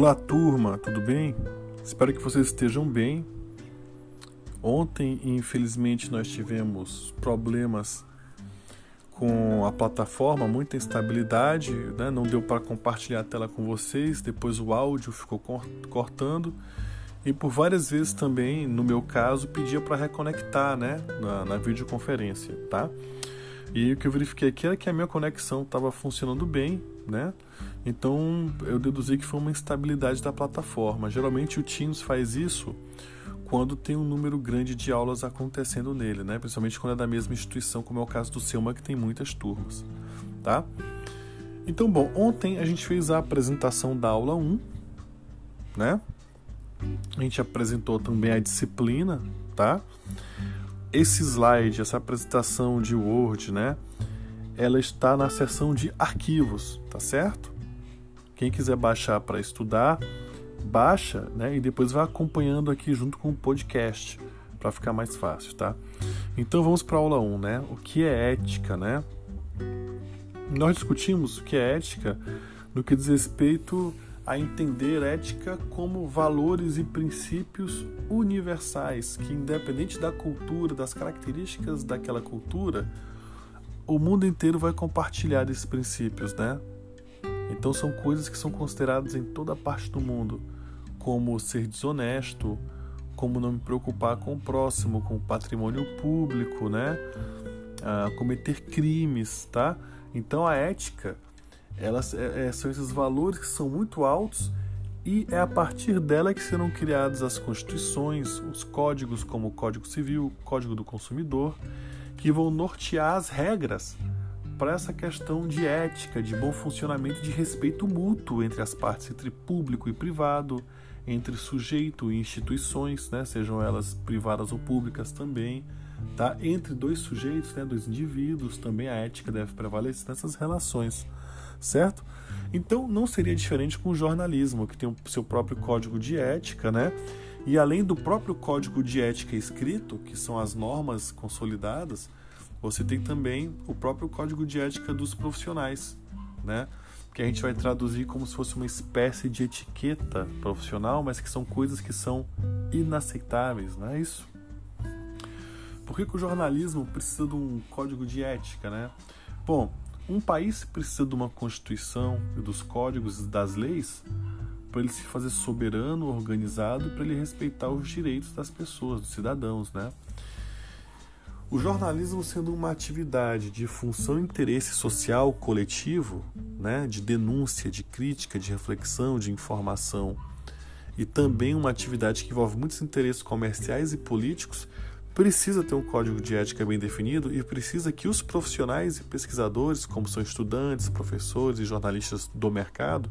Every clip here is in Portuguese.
Olá, turma, tudo bem? Espero que vocês estejam bem. Ontem, infelizmente, nós tivemos problemas com a plataforma, muita instabilidade, né? não deu para compartilhar a tela com vocês, depois o áudio ficou cortando e por várias vezes também, no meu caso, pedia para reconectar né? na, na videoconferência, tá? E o que eu verifiquei aqui era que a minha conexão estava funcionando bem, né? Então eu deduzi que foi uma instabilidade da plataforma. Geralmente o Teams faz isso quando tem um número grande de aulas acontecendo nele, né? Principalmente quando é da mesma instituição, como é o caso do Selma, que tem muitas turmas, tá? Então, bom, ontem a gente fez a apresentação da aula 1, né? A gente apresentou também a disciplina, tá? Esse slide, essa apresentação de Word, né? Ela está na seção de arquivos, tá certo? Quem quiser baixar para estudar, baixa, né? E depois vai acompanhando aqui junto com o podcast para ficar mais fácil, tá? Então vamos para a aula 1, né? O que é ética, né? Nós discutimos o que é ética no que diz respeito a entender ética como valores e princípios universais que, independente da cultura, das características daquela cultura, o mundo inteiro vai compartilhar esses princípios, né? Então são coisas que são consideradas em toda parte do mundo, como ser desonesto, como não me preocupar com o próximo, com o patrimônio público, né? Ah, cometer crimes, tá? Então a ética, elas é, é, são esses valores que são muito altos e é a partir dela que serão criadas as constituições, os códigos como o Código Civil, o Código do Consumidor, que vão nortear as regras para essa questão de ética, de bom funcionamento, de respeito mútuo entre as partes, entre público e privado, entre sujeito e instituições, né, sejam elas privadas ou públicas também, tá? Entre dois sujeitos, né, dois indivíduos, também a ética deve prevalecer nessas relações, certo? Então não seria diferente com o jornalismo, que tem o seu próprio código de ética, né? E além do próprio código de ética escrito, que são as normas consolidadas, você tem também o próprio código de ética dos profissionais, né? Que a gente vai traduzir como se fosse uma espécie de etiqueta profissional, mas que são coisas que são inaceitáveis, não é isso? Por que, que o jornalismo precisa de um código de ética, né? Bom, um país precisa de uma constituição e dos códigos e das leis para ele se fazer soberano, organizado, para ele respeitar os direitos das pessoas, dos cidadãos, né? O jornalismo sendo uma atividade de função e interesse social coletivo, né, de denúncia, de crítica, de reflexão, de informação, e também uma atividade que envolve muitos interesses comerciais e políticos, precisa ter um código de ética bem definido e precisa que os profissionais e pesquisadores, como são estudantes, professores e jornalistas do mercado,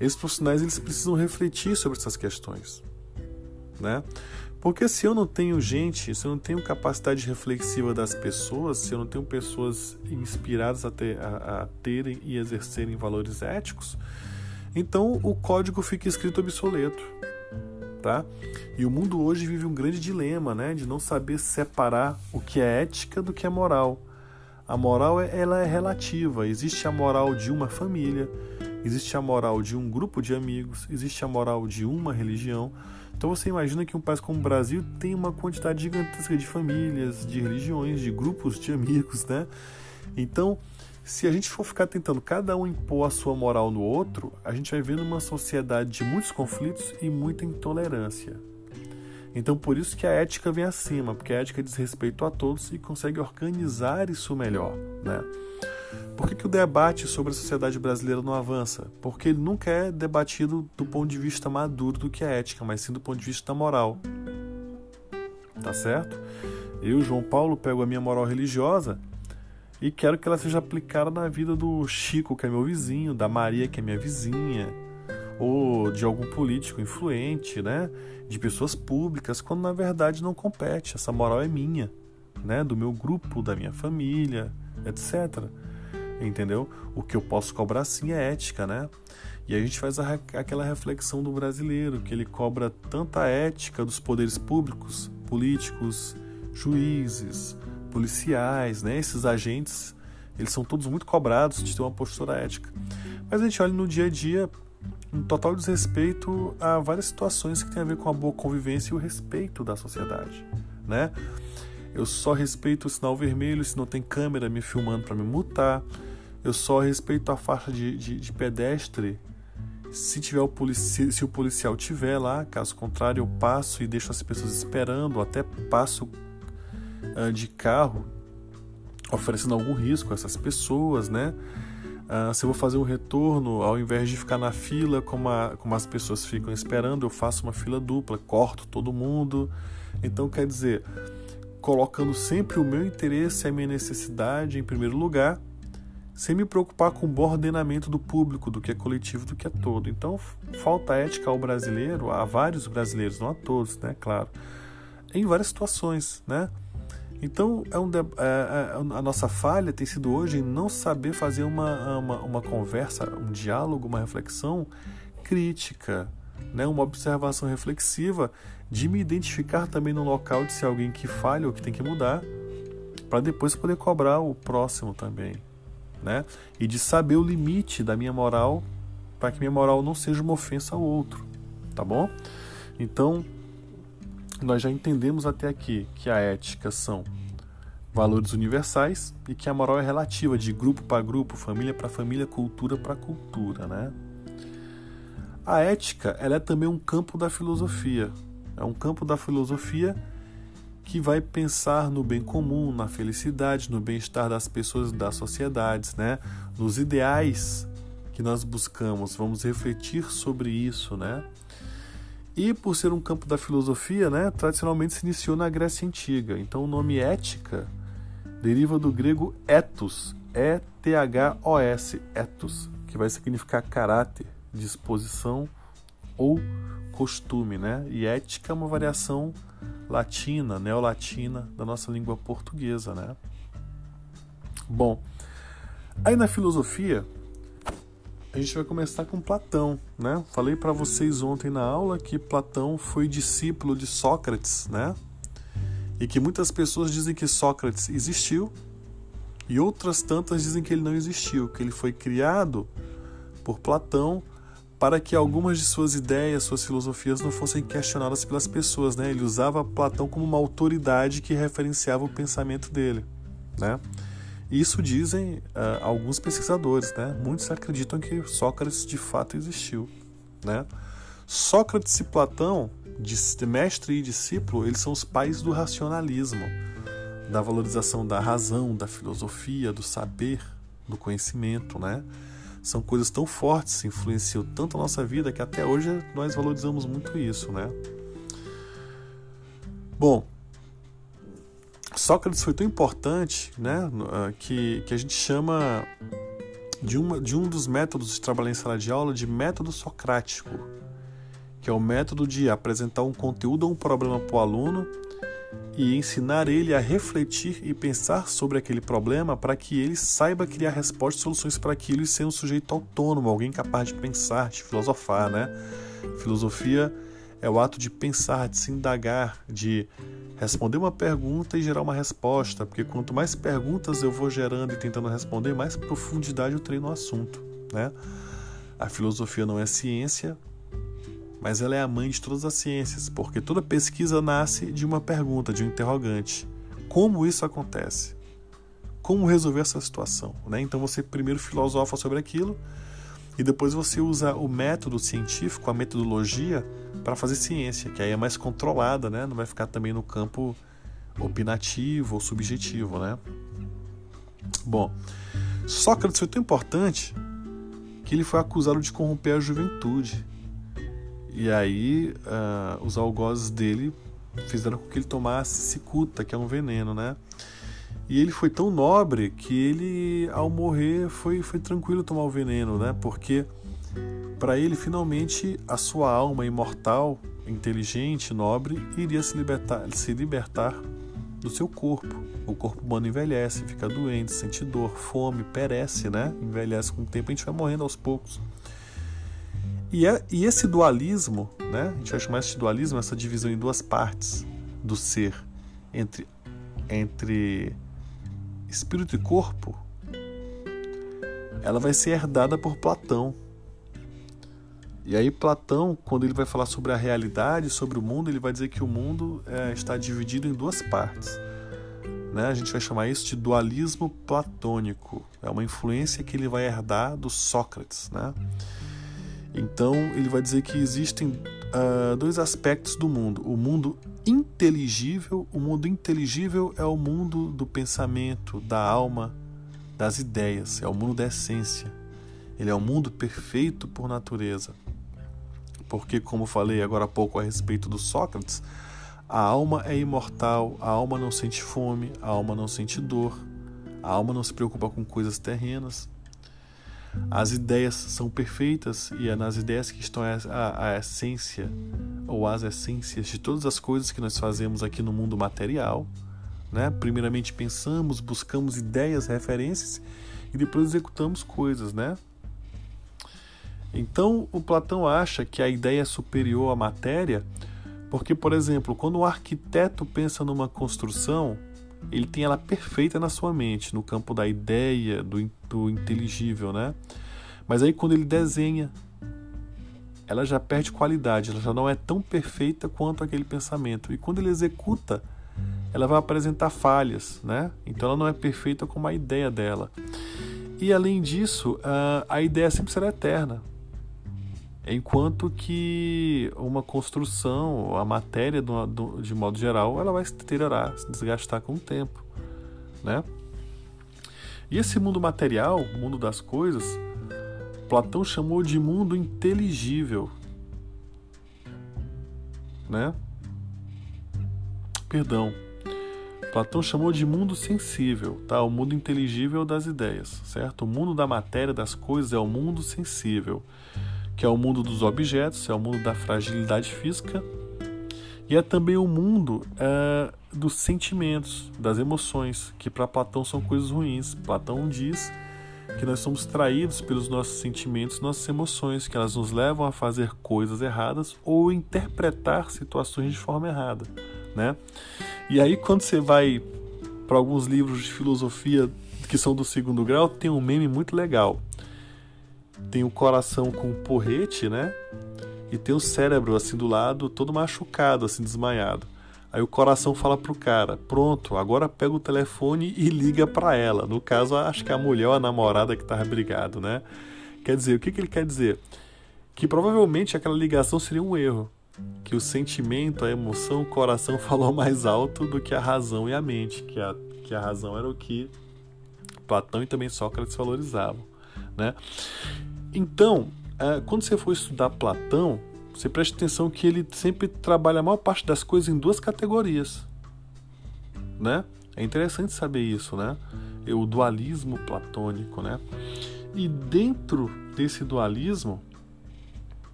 esses profissionais eles precisam refletir sobre essas questões, né? Porque se eu não tenho gente, se eu não tenho capacidade reflexiva das pessoas, se eu não tenho pessoas inspiradas a, ter, a, a terem e exercerem valores éticos, então o código fica escrito obsoleto. Tá? E o mundo hoje vive um grande dilema, né, de não saber separar o que é ética do que é moral. A moral ela é relativa. Existe a moral de uma família, existe a moral de um grupo de amigos, existe a moral de uma religião. Então você imagina que um país como o Brasil tem uma quantidade gigantesca de famílias, de religiões, de grupos de amigos, né? Então, se a gente for ficar tentando cada um impor a sua moral no outro, a gente vai vendo uma sociedade de muitos conflitos e muita intolerância. Então, por isso que a ética vem acima, porque a ética diz respeito a todos e consegue organizar isso melhor, né? Por que, que o debate sobre a sociedade brasileira não avança? Porque ele nunca é debatido do ponto de vista maduro do que é ética, mas sim do ponto de vista da moral. Tá certo? Eu, João Paulo, pego a minha moral religiosa e quero que ela seja aplicada na vida do Chico, que é meu vizinho, da Maria, que é minha vizinha, ou de algum político influente, né? De pessoas públicas, quando na verdade não compete. Essa moral é minha, né? Do meu grupo, da minha família, etc entendeu? O que eu posso cobrar sim é ética, né? E a gente faz a, aquela reflexão do brasileiro, que ele cobra tanta ética dos poderes públicos, políticos, juízes, policiais, né? Esses agentes, eles são todos muito cobrados de ter uma postura ética. Mas a gente olha no dia a dia, um total desrespeito a várias situações que têm a ver com a boa convivência e o respeito da sociedade, né? Eu só respeito o sinal vermelho se não tem câmera me filmando para me multar. Eu só respeito a faixa de, de, de pedestre se tiver o se o policial tiver lá. Caso contrário, eu passo e deixo as pessoas esperando, até passo uh, de carro oferecendo algum risco a essas pessoas, né? Uh, se eu vou fazer um retorno, ao invés de ficar na fila como, a, como as pessoas ficam esperando, eu faço uma fila dupla, corto todo mundo. Então, quer dizer, colocando sempre o meu interesse e a minha necessidade em primeiro lugar, sem me preocupar com o bom ordenamento do público, do que é coletivo, do que é todo. Então, falta ética ao brasileiro, a vários brasileiros, não a todos, né? Claro, em várias situações, né? Então, é um, é, é, a nossa falha tem sido hoje em não saber fazer uma, uma, uma conversa, um diálogo, uma reflexão crítica, né? uma observação reflexiva de me identificar também no local de ser alguém que falha ou que tem que mudar, para depois poder cobrar o próximo também. Né? E de saber o limite da minha moral para que minha moral não seja uma ofensa ao outro. Tá bom? Então, nós já entendemos até aqui que a ética são valores universais e que a moral é relativa de grupo para grupo, família para família, cultura para cultura, né? A ética, ela é também um campo da filosofia. É um campo da filosofia que vai pensar no bem comum, na felicidade, no bem-estar das pessoas e das sociedades, né? Nos ideais que nós buscamos. Vamos refletir sobre isso, né? E por ser um campo da filosofia, né, tradicionalmente se iniciou na Grécia Antiga. Então o nome ética deriva do grego ethos, E-T-H-O-S, ethos, que vai significar caráter, disposição ou costume, né? E ética é uma variação latina, neolatina da nossa língua portuguesa, né? Bom, aí na filosofia a gente vai começar com Platão, né? Falei para vocês ontem na aula que Platão foi discípulo de Sócrates, né? E que muitas pessoas dizem que Sócrates existiu e outras tantas dizem que ele não existiu, que ele foi criado por Platão para que algumas de suas ideias, suas filosofias não fossem questionadas pelas pessoas, né? Ele usava Platão como uma autoridade que referenciava o pensamento dele, né? Isso dizem uh, alguns pesquisadores, né? Muitos acreditam que Sócrates de fato existiu, né? Sócrates e Platão, mestre e discípulo, eles são os pais do racionalismo, da valorização da razão, da filosofia, do saber, do conhecimento, né? São coisas tão fortes, influenciam tanto a nossa vida que até hoje nós valorizamos muito isso, né? Bom, Sócrates foi tão importante né, ah, que, que a gente chama de, uma, de um dos métodos de trabalhar em sala de aula de método socrático, que é o método de apresentar um conteúdo ou um problema para o aluno e ensinar ele a refletir e pensar sobre aquele problema para que ele saiba criar respostas e soluções para aquilo e ser um sujeito autônomo, alguém capaz de pensar, de filosofar, né? Filosofia é o ato de pensar, de se indagar, de responder uma pergunta e gerar uma resposta, porque quanto mais perguntas eu vou gerando e tentando responder, mais profundidade eu treino no assunto, né? A filosofia não é ciência, mas ela é a mãe de todas as ciências, porque toda pesquisa nasce de uma pergunta, de um interrogante. Como isso acontece? Como resolver essa situação? Né? Então você primeiro filosofa sobre aquilo e depois você usa o método científico, a metodologia, para fazer ciência, que aí é mais controlada, né? Não vai ficar também no campo opinativo ou subjetivo, né? Bom, Sócrates foi tão importante que ele foi acusado de corromper a juventude. E aí uh, os algozes dele fizeram com que ele tomasse cicuta, que é um veneno, né? E ele foi tão nobre que ele, ao morrer, foi, foi tranquilo tomar o veneno, né? Porque para ele, finalmente, a sua alma imortal, inteligente, nobre, iria se libertar, se libertar do seu corpo. O corpo humano envelhece, fica doente, sente dor, fome, perece, né? Envelhece com o tempo, a gente vai morrendo aos poucos. E, é, e esse dualismo, né? A gente vai chamar esse dualismo, essa divisão em duas partes do ser, entre, entre espírito e corpo, ela vai ser herdada por Platão. E aí Platão, quando ele vai falar sobre a realidade, sobre o mundo, ele vai dizer que o mundo é, está dividido em duas partes. Né? A gente vai chamar isso de dualismo platônico. É uma influência que ele vai herdar do Sócrates. Né? Então ele vai dizer que existem uh, dois aspectos do mundo: o mundo inteligível. O mundo inteligível é o mundo do pensamento, da alma, das ideias. É o mundo da essência. Ele é o mundo perfeito por natureza porque, como falei agora há pouco a respeito do Sócrates, a alma é imortal, a alma não sente fome, a alma não sente dor, a alma não se preocupa com coisas terrenas. As ideias são perfeitas e é nas ideias que estão a, a, a essência ou as essências de todas as coisas que nós fazemos aqui no mundo material. Né? Primeiramente pensamos, buscamos ideias, referências e depois executamos coisas, né? Então, o Platão acha que a ideia é superior à matéria, porque, por exemplo, quando o arquiteto pensa numa construção, ele tem ela perfeita na sua mente, no campo da ideia, do, do inteligível, né? Mas aí quando ele desenha, ela já perde qualidade, ela já não é tão perfeita quanto aquele pensamento. E quando ele executa, ela vai apresentar falhas, né? Então ela não é perfeita como a ideia dela. E além disso, a ideia sempre será eterna. Enquanto que uma construção, a matéria de modo geral, ela vai se deteriorar, se desgastar com o tempo, né? E esse mundo material, mundo das coisas, Platão chamou de mundo inteligível, né? Perdão. Platão chamou de mundo sensível, tá? O mundo inteligível das ideias, certo? O mundo da matéria das coisas é o mundo sensível que é o mundo dos objetos, é o mundo da fragilidade física e é também o mundo é, dos sentimentos, das emoções, que para Platão são coisas ruins. Platão diz que nós somos traídos pelos nossos sentimentos, nossas emoções, que elas nos levam a fazer coisas erradas ou interpretar situações de forma errada, né? E aí quando você vai para alguns livros de filosofia que são do segundo grau, tem um meme muito legal tem o coração com um porrete, né? E tem o cérebro assim do lado, todo machucado, assim, desmaiado. Aí o coração fala pro cara: Pronto, agora pega o telefone e liga para ela. No caso, acho que a mulher ou a namorada que tava brigado, né? Quer dizer, o que, que ele quer dizer? Que provavelmente aquela ligação seria um erro. Que o sentimento, a emoção, o coração falou mais alto do que a razão e a mente. Que a, que a razão era o que Platão e também Sócrates valorizavam. Né? Então, é, quando você for estudar Platão, você preste atenção que ele sempre trabalha a maior parte das coisas em duas categorias. Né? É interessante saber isso, né? O dualismo platônico, né? E dentro desse dualismo,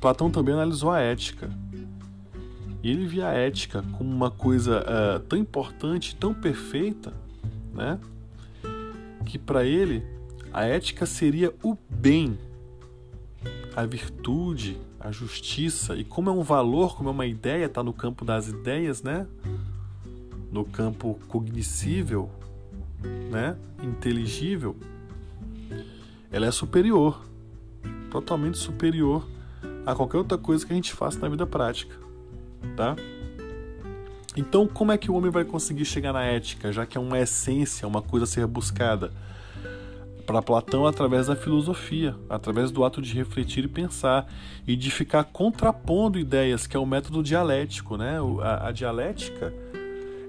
Platão também analisou a ética. E ele via a ética como uma coisa uh, tão importante, tão perfeita, né? Que para ele a ética seria o bem, a virtude, a justiça. E como é um valor, como é uma ideia, está no campo das ideias, né? No campo cognoscível, né? Inteligível. Ela é superior, totalmente superior a qualquer outra coisa que a gente faça na vida prática, tá? Então, como é que o homem vai conseguir chegar na ética, já que é uma essência, uma coisa a ser buscada? Para Platão através da filosofia, através do ato de refletir e pensar e de ficar contrapondo ideias, que é o método dialético, né? A, a dialética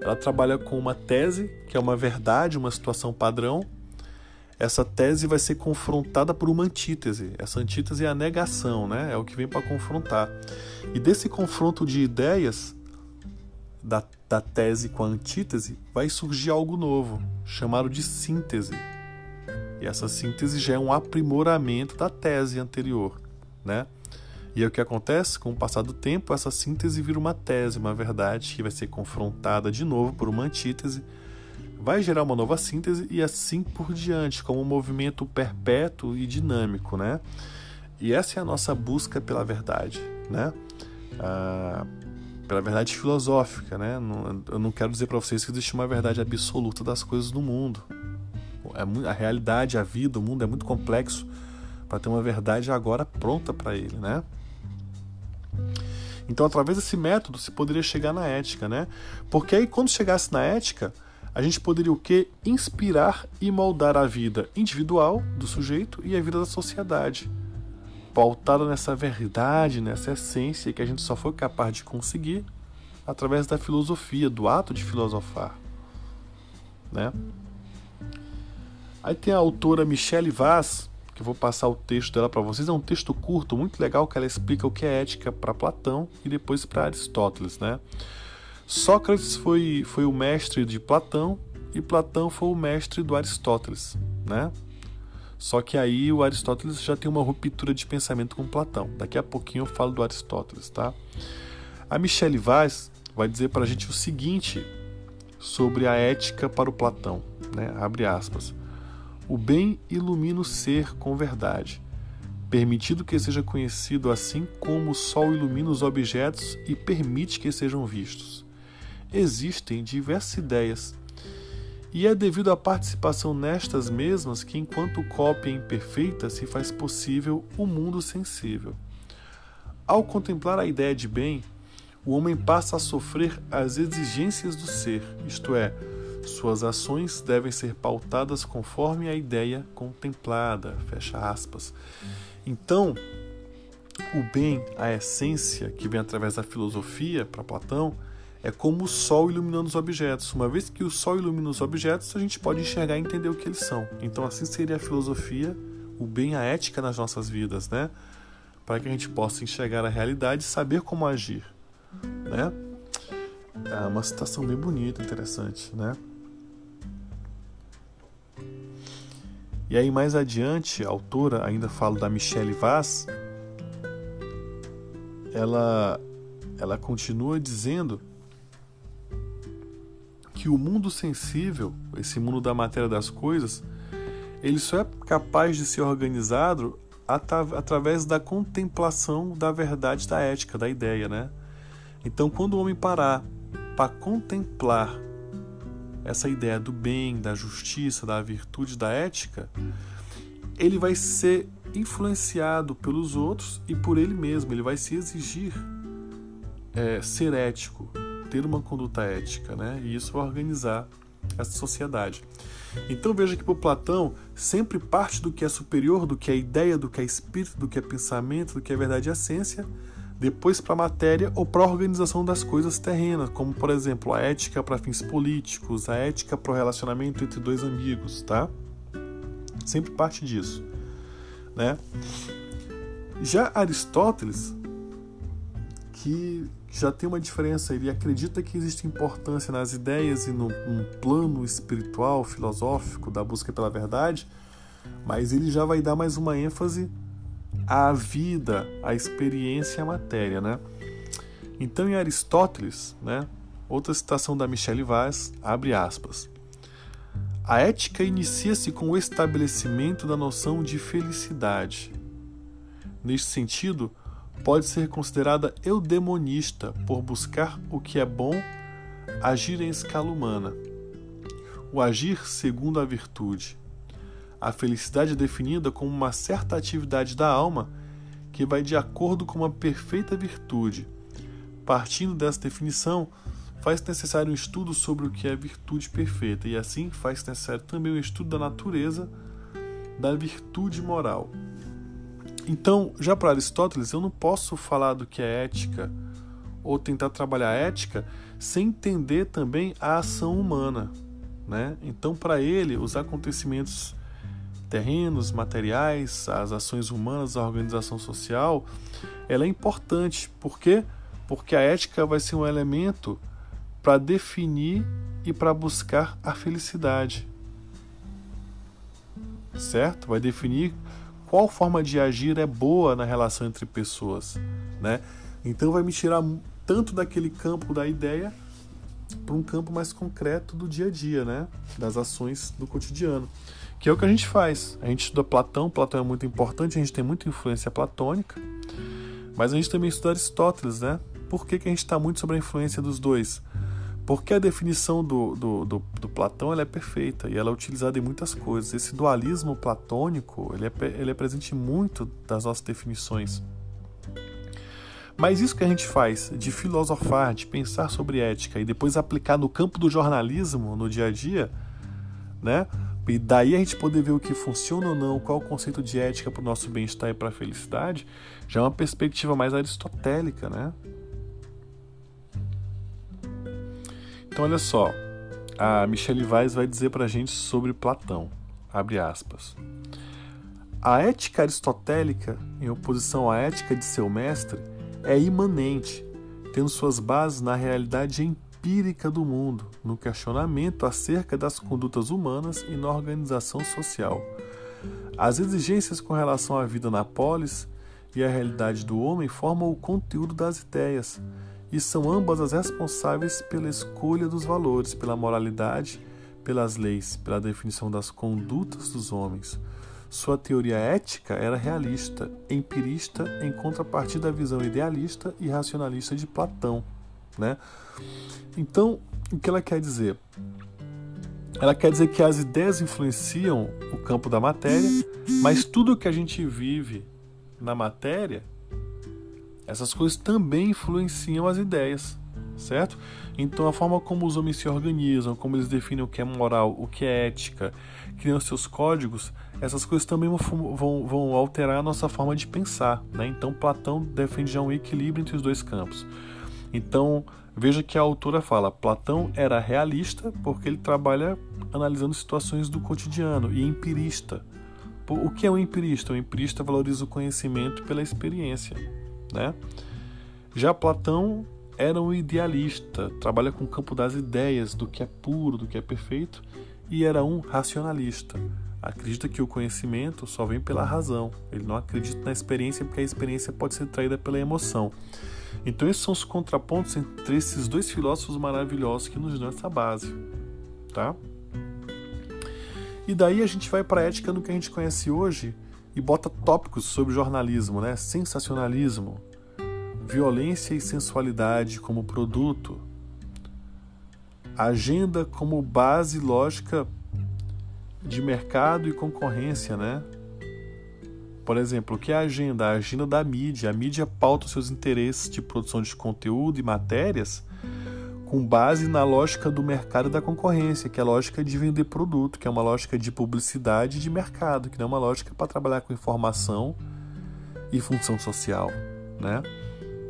ela trabalha com uma tese, que é uma verdade, uma situação padrão. Essa tese vai ser confrontada por uma antítese. Essa antítese é a negação, né? É o que vem para confrontar. E desse confronto de ideias, da, da tese com a antítese, vai surgir algo novo, chamado de síntese. E essa síntese já é um aprimoramento da tese anterior, né? E é o que acontece com o passar do tempo, essa síntese vira uma tese, uma verdade que vai ser confrontada de novo por uma antítese, vai gerar uma nova síntese e assim por diante, como um movimento perpétuo e dinâmico, né? E essa é a nossa busca pela verdade, né? Ah, pela verdade filosófica, né? eu não quero dizer para vocês que existe uma verdade absoluta das coisas no mundo, a realidade, a vida, o mundo é muito complexo para ter uma verdade agora pronta para ele, né? Então, através desse método, se poderia chegar na ética, né? Porque aí, quando chegasse na ética, a gente poderia o quê? Inspirar e moldar a vida individual do sujeito e a vida da sociedade, pautada nessa verdade, nessa essência que a gente só foi capaz de conseguir através da filosofia, do ato de filosofar, né? Aí tem a autora Michelle Vaz, que eu vou passar o texto dela para vocês. É um texto curto, muito legal, que ela explica o que é ética para Platão e depois para Aristóteles, né? Sócrates foi, foi o mestre de Platão e Platão foi o mestre do Aristóteles, né? Só que aí o Aristóteles já tem uma ruptura de pensamento com Platão. Daqui a pouquinho eu falo do Aristóteles, tá? A Michelle Vaz vai dizer para a gente o seguinte sobre a ética para o Platão, né? Abre aspas. O bem ilumina o ser com verdade, permitido que seja conhecido assim como o sol ilumina os objetos e permite que sejam vistos. Existem diversas ideias, e é devido à participação nestas mesmas que, enquanto cópia imperfeita, se faz possível o mundo sensível. Ao contemplar a ideia de bem, o homem passa a sofrer as exigências do ser, isto é, suas ações devem ser pautadas conforme a ideia contemplada. Fecha aspas. Então, o bem, a essência que vem através da filosofia para Platão, é como o sol iluminando os objetos. Uma vez que o sol ilumina os objetos, a gente pode enxergar e entender o que eles são. Então, assim seria a filosofia, o bem, a ética nas nossas vidas, né? Para que a gente possa enxergar a realidade e saber como agir, né? É uma citação bem bonita, interessante, né? E aí mais adiante, a autora ainda fala da Michelle Vaz, ela ela continua dizendo que o mundo sensível, esse mundo da matéria das coisas, ele só é capaz de ser organizado através da contemplação da verdade da ética, da ideia, né? Então, quando o homem parar para contemplar essa ideia do bem, da justiça, da virtude, da ética, ele vai ser influenciado pelos outros e por ele mesmo. Ele vai se exigir é, ser ético, ter uma conduta ética, né? E isso vai organizar essa sociedade. Então veja que para Platão sempre parte do que é superior, do que é ideia, do que é espírito, do que é pensamento, do que é verdade e essência, depois para a matéria ou para a organização das coisas terrenas, como por exemplo a ética para fins políticos, a ética para o relacionamento entre dois amigos, tá? Sempre parte disso, né? Já Aristóteles, que já tem uma diferença, ele acredita que existe importância nas ideias e no, no plano espiritual, filosófico da busca pela verdade, mas ele já vai dar mais uma ênfase a vida, a experiência e a matéria, né? Então, em Aristóteles, né, outra citação da Michelle Vaz, abre aspas. A ética inicia-se com o estabelecimento da noção de felicidade. Neste sentido, pode ser considerada eudemonista por buscar o que é bom, agir em escala humana. O agir segundo a virtude. A felicidade é definida como uma certa atividade da alma que vai de acordo com uma perfeita virtude. Partindo dessa definição, faz necessário um estudo sobre o que é virtude perfeita, e assim faz necessário também um estudo da natureza da virtude moral. Então, já para Aristóteles, eu não posso falar do que é ética ou tentar trabalhar a ética sem entender também a ação humana. Né? Então, para ele, os acontecimentos terrenos, materiais, as ações humanas, a organização social, ela é importante. Por quê? Porque a ética vai ser um elemento para definir e para buscar a felicidade. Certo? Vai definir qual forma de agir é boa na relação entre pessoas, né? Então vai me tirar tanto daquele campo da ideia para um campo mais concreto do dia a dia, né? Das ações do cotidiano que é o que a gente faz. A gente estuda Platão, Platão é muito importante, a gente tem muita influência platônica, mas a gente também estuda Aristóteles, né? Por que, que a gente está muito sobre a influência dos dois? Porque a definição do, do, do, do Platão é perfeita e ela é utilizada em muitas coisas. Esse dualismo platônico ele é, ele é presente em muito das nossas definições. Mas isso que a gente faz de filosofar, de pensar sobre ética e depois aplicar no campo do jornalismo, no dia a dia, né? E daí a gente poder ver o que funciona ou não, qual o conceito de ética para o nosso bem-estar e para a felicidade, já é uma perspectiva mais aristotélica, né? Então olha só, a Michelle Weiss vai dizer para a gente sobre Platão, abre aspas. A ética aristotélica, em oposição à ética de seu mestre, é imanente, tendo suas bases na realidade empírica do mundo, no questionamento acerca das condutas humanas e na organização social. As exigências com relação à vida na polis e à realidade do homem formam o conteúdo das ideias, e são ambas as responsáveis pela escolha dos valores, pela moralidade, pelas leis, pela definição das condutas dos homens. Sua teoria ética era realista, empirista, em contrapartida à visão idealista e racionalista de Platão. Né? Então, o que ela quer dizer? Ela quer dizer que as ideias influenciam o campo da matéria, mas tudo que a gente vive na matéria, essas coisas também influenciam as ideias, certo? Então, a forma como os homens se organizam, como eles definem o que é moral, o que é ética, criam seus códigos, essas coisas também vão, vão alterar a nossa forma de pensar. Né? Então, Platão defende já um equilíbrio entre os dois campos. Então, veja que a autora fala: Platão era realista porque ele trabalha analisando situações do cotidiano e empirista. O que é um empirista? O empirista valoriza o conhecimento pela experiência. Né? Já Platão era um idealista, trabalha com o campo das ideias, do que é puro, do que é perfeito, e era um racionalista. Acredita que o conhecimento só vem pela razão. Ele não acredita na experiência porque a experiência pode ser traída pela emoção. Então esses são os contrapontos entre esses dois filósofos maravilhosos que nos dão essa base, tá? E daí a gente vai para a ética no que a gente conhece hoje e bota tópicos sobre jornalismo, né? Sensacionalismo, violência e sensualidade como produto, agenda como base lógica de mercado e concorrência, né? Por exemplo, o que é a agenda? A agenda da mídia. A mídia pauta seus interesses de produção de conteúdo e matérias com base na lógica do mercado e da concorrência, que é a lógica de vender produto, que é uma lógica de publicidade e de mercado, que não é uma lógica para trabalhar com informação e função social, né?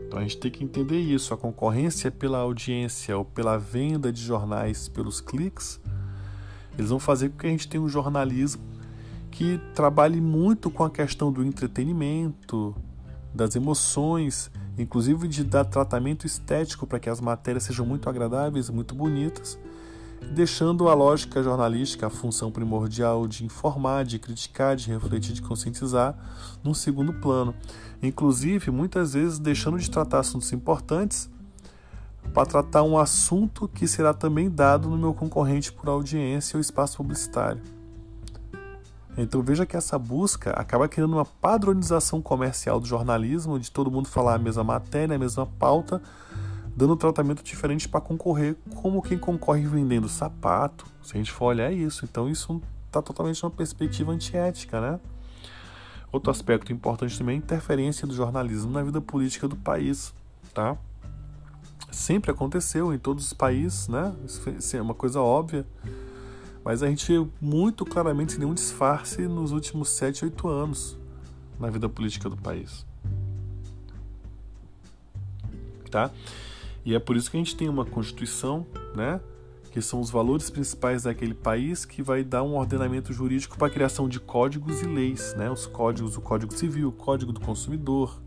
Então a gente tem que entender isso. A concorrência pela audiência ou pela venda de jornais pelos cliques, eles vão fazer com que a gente tenha um jornalismo que trabalhe muito com a questão do entretenimento, das emoções, inclusive de dar tratamento estético para que as matérias sejam muito agradáveis, muito bonitas, deixando a lógica jornalística, a função primordial de informar, de criticar, de refletir, de conscientizar, num segundo plano. Inclusive, muitas vezes deixando de tratar assuntos importantes para tratar um assunto que será também dado no meu concorrente por audiência ou espaço publicitário. Então veja que essa busca acaba criando uma padronização comercial do jornalismo, de todo mundo falar a mesma matéria, a mesma pauta, dando um tratamento diferente para concorrer, como quem concorre vendendo sapato. Se a gente for olhar isso, então isso está totalmente numa perspectiva antiética, né? Outro aspecto importante também é a interferência do jornalismo na vida política do país, tá? Sempre aconteceu em todos os países, né? Isso é uma coisa óbvia mas a gente muito claramente nenhum disfarce nos últimos 7, 8 anos na vida política do país. Tá? E é por isso que a gente tem uma Constituição, né? que são os valores principais daquele país, que vai dar um ordenamento jurídico para a criação de códigos e leis, né? os códigos, o Código Civil, o Código do Consumidor,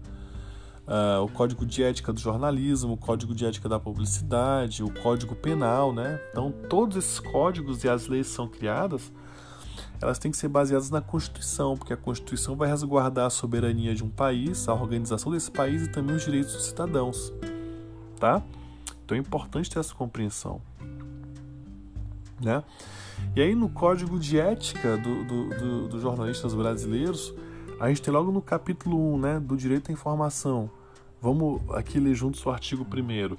uh, o Código de Ética do Jornalismo, o Código de Ética da Publicidade, o Código Penal, né? Então, todos esses códigos e as leis são criadas, elas têm que ser baseadas na Constituição, porque a Constituição vai resguardar a soberania de um país, a organização desse país e também os direitos dos cidadãos, tá? Então é importante ter essa compreensão, né? E aí no Código de Ética dos do, do, do jornalistas brasileiros, a gente tem logo no capítulo 1, né, do direito à informação. Vamos aqui ler juntos o artigo 1.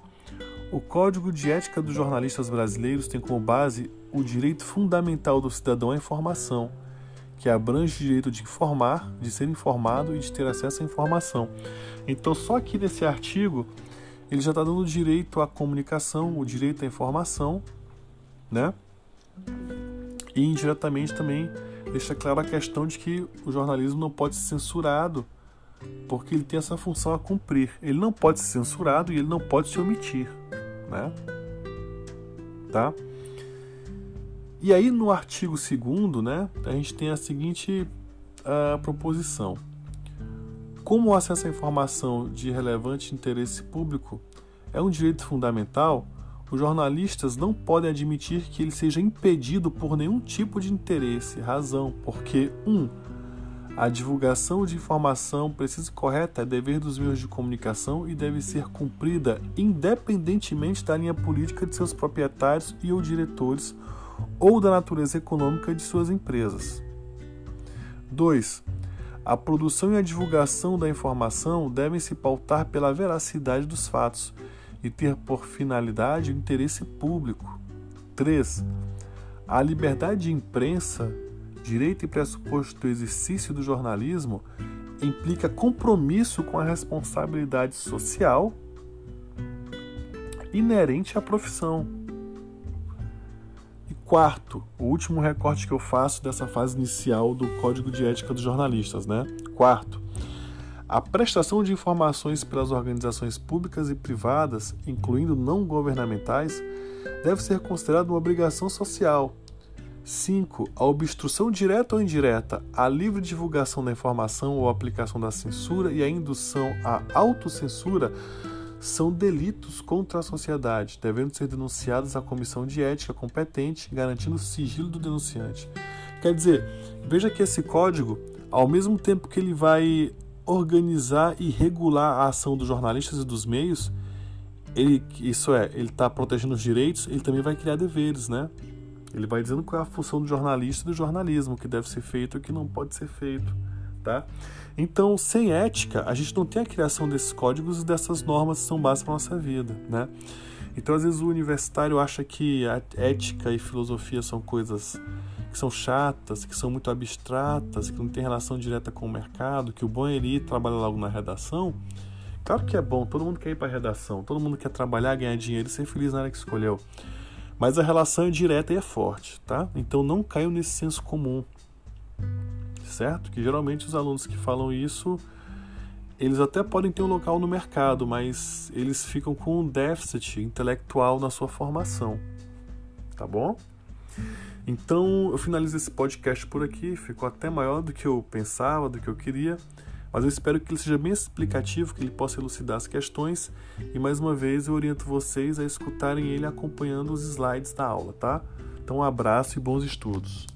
O Código de Ética dos Jornalistas Brasileiros tem como base o direito fundamental do cidadão à informação, que abrange o direito de informar, de ser informado e de ter acesso à informação. Então, só aqui nesse artigo, ele já está dando o direito à comunicação, o direito à informação, né? E indiretamente também deixa claro a questão de que o jornalismo não pode ser censurado, porque ele tem essa função a cumprir. Ele não pode ser censurado e ele não pode se omitir né? Tá? E aí no artigo 2 né, a gente tem a seguinte uh, proposição. Como o acesso à informação de relevante interesse público é um direito fundamental, os jornalistas não podem admitir que ele seja impedido por nenhum tipo de interesse, razão, porque 1. Um, a divulgação de informação precisa e correta é dever dos meios de comunicação e deve ser cumprida independentemente da linha política de seus proprietários e ou diretores ou da natureza econômica de suas empresas. 2. A produção e a divulgação da informação devem se pautar pela veracidade dos fatos e ter por finalidade o interesse público. 3. A liberdade de imprensa direito e pressuposto do exercício do jornalismo implica compromisso com a responsabilidade social inerente à profissão. E quarto, o último recorte que eu faço dessa fase inicial do Código de Ética dos Jornalistas, né? Quarto, a prestação de informações pelas organizações públicas e privadas, incluindo não governamentais, deve ser considerada uma obrigação social 5. A obstrução direta ou indireta à livre divulgação da informação ou aplicação da censura e a indução à autocensura são delitos contra a sociedade, devendo ser denunciados à comissão de ética competente, garantindo o sigilo do denunciante. Quer dizer, veja que esse código, ao mesmo tempo que ele vai organizar e regular a ação dos jornalistas e dos meios, ele, isso é, ele está protegendo os direitos, ele também vai criar deveres, né? Ele vai dizendo qual é a função do jornalista e do jornalismo, o que deve ser feito e o que não pode ser feito. Tá? Então, sem ética, a gente não tem a criação desses códigos e dessas normas que são básicas para nossa vida. Né? Então, às vezes, o universitário acha que a ética e filosofia são coisas que são chatas, que são muito abstratas, que não tem relação direta com o mercado, que o bom é ele ir trabalhar logo na redação. Claro que é bom, todo mundo quer ir para a redação, todo mundo quer trabalhar, ganhar dinheiro e ser feliz na área que escolheu. Mas a relação é direta e é forte, tá? Então não caiam nesse senso comum, certo? Que geralmente os alunos que falam isso, eles até podem ter um local no mercado, mas eles ficam com um déficit intelectual na sua formação, tá bom? Então eu finalizo esse podcast por aqui, ficou até maior do que eu pensava, do que eu queria. Mas eu espero que ele seja bem explicativo, que ele possa elucidar as questões e mais uma vez eu oriento vocês a escutarem ele acompanhando os slides da aula, tá? Então um abraço e bons estudos.